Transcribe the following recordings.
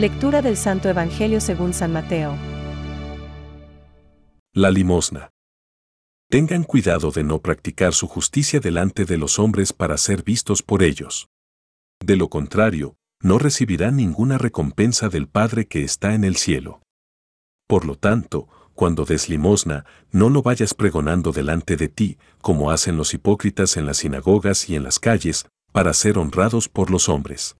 Lectura del Santo Evangelio según San Mateo. La limosna. Tengan cuidado de no practicar su justicia delante de los hombres para ser vistos por ellos. De lo contrario, no recibirán ninguna recompensa del Padre que está en el cielo. Por lo tanto, cuando des limosna, no lo vayas pregonando delante de ti, como hacen los hipócritas en las sinagogas y en las calles, para ser honrados por los hombres.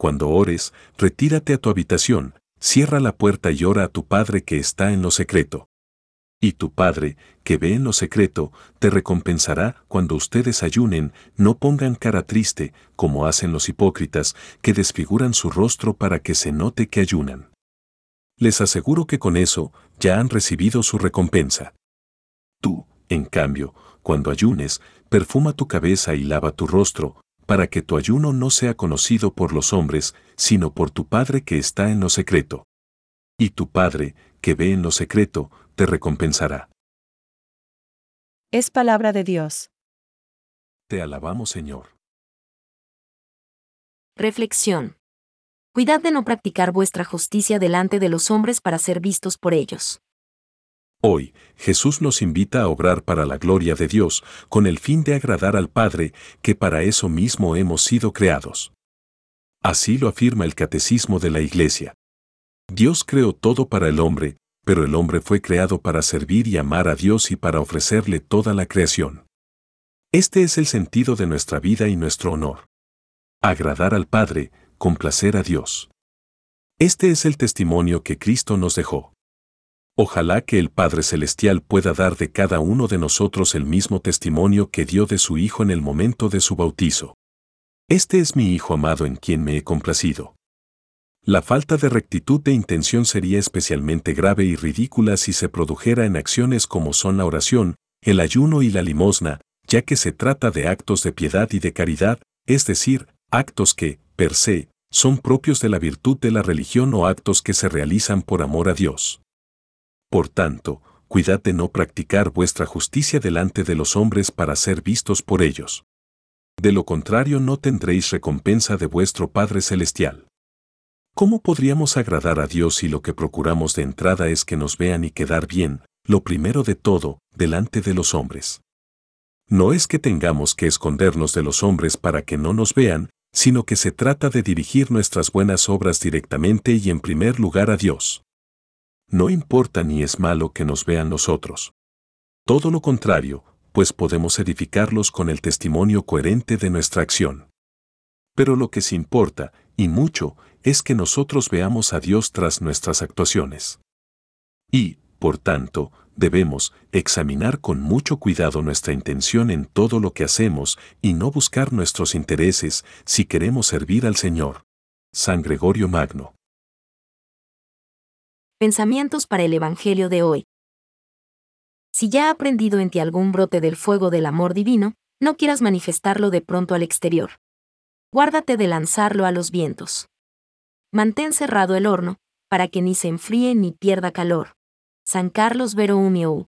cuando ores, retírate a tu habitación, cierra la puerta y ora a tu Padre que está en lo secreto. Y tu Padre, que ve en lo secreto, te recompensará cuando ustedes ayunen, no pongan cara triste, como hacen los hipócritas, que desfiguran su rostro para que se note que ayunan. Les aseguro que con eso ya han recibido su recompensa. Tú, en cambio, cuando ayunes, perfuma tu cabeza y lava tu rostro, para que tu ayuno no sea conocido por los hombres, sino por tu Padre que está en lo secreto. Y tu Padre, que ve en lo secreto, te recompensará. Es palabra de Dios. Te alabamos, Señor. Reflexión. Cuidad de no practicar vuestra justicia delante de los hombres para ser vistos por ellos. Hoy, Jesús nos invita a obrar para la gloria de Dios, con el fin de agradar al Padre, que para eso mismo hemos sido creados. Así lo afirma el Catecismo de la Iglesia. Dios creó todo para el hombre, pero el hombre fue creado para servir y amar a Dios y para ofrecerle toda la creación. Este es el sentido de nuestra vida y nuestro honor. Agradar al Padre, complacer a Dios. Este es el testimonio que Cristo nos dejó. Ojalá que el Padre Celestial pueda dar de cada uno de nosotros el mismo testimonio que dio de su Hijo en el momento de su bautizo. Este es mi Hijo amado en quien me he complacido. La falta de rectitud de intención sería especialmente grave y ridícula si se produjera en acciones como son la oración, el ayuno y la limosna, ya que se trata de actos de piedad y de caridad, es decir, actos que, per se, son propios de la virtud de la religión o actos que se realizan por amor a Dios. Por tanto, cuidad de no practicar vuestra justicia delante de los hombres para ser vistos por ellos. De lo contrario no tendréis recompensa de vuestro Padre Celestial. ¿Cómo podríamos agradar a Dios si lo que procuramos de entrada es que nos vean y quedar bien, lo primero de todo, delante de los hombres? No es que tengamos que escondernos de los hombres para que no nos vean, sino que se trata de dirigir nuestras buenas obras directamente y en primer lugar a Dios no importa ni es malo que nos vean nosotros. Todo lo contrario, pues podemos edificarlos con el testimonio coherente de nuestra acción. Pero lo que sí importa, y mucho, es que nosotros veamos a Dios tras nuestras actuaciones. Y, por tanto, debemos examinar con mucho cuidado nuestra intención en todo lo que hacemos y no buscar nuestros intereses si queremos servir al Señor. San Gregorio Magno. Pensamientos para el Evangelio de hoy. Si ya ha aprendido en ti algún brote del fuego del amor divino, no quieras manifestarlo de pronto al exterior. Guárdate de lanzarlo a los vientos. Mantén cerrado el horno, para que ni se enfríe ni pierda calor. San Carlos Vero Umio.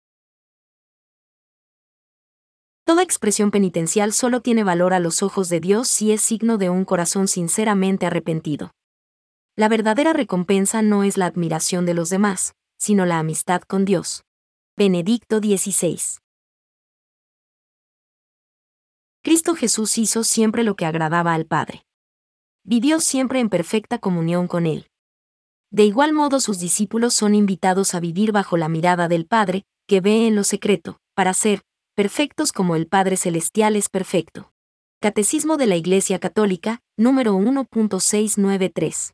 Toda expresión penitencial solo tiene valor a los ojos de Dios si es signo de un corazón sinceramente arrepentido. La verdadera recompensa no es la admiración de los demás, sino la amistad con Dios. Benedicto XVI. Cristo Jesús hizo siempre lo que agradaba al Padre. Vivió siempre en perfecta comunión con Él. De igual modo sus discípulos son invitados a vivir bajo la mirada del Padre, que ve en lo secreto, para ser perfectos como el Padre Celestial es perfecto. Catecismo de la Iglesia Católica, número 1.693.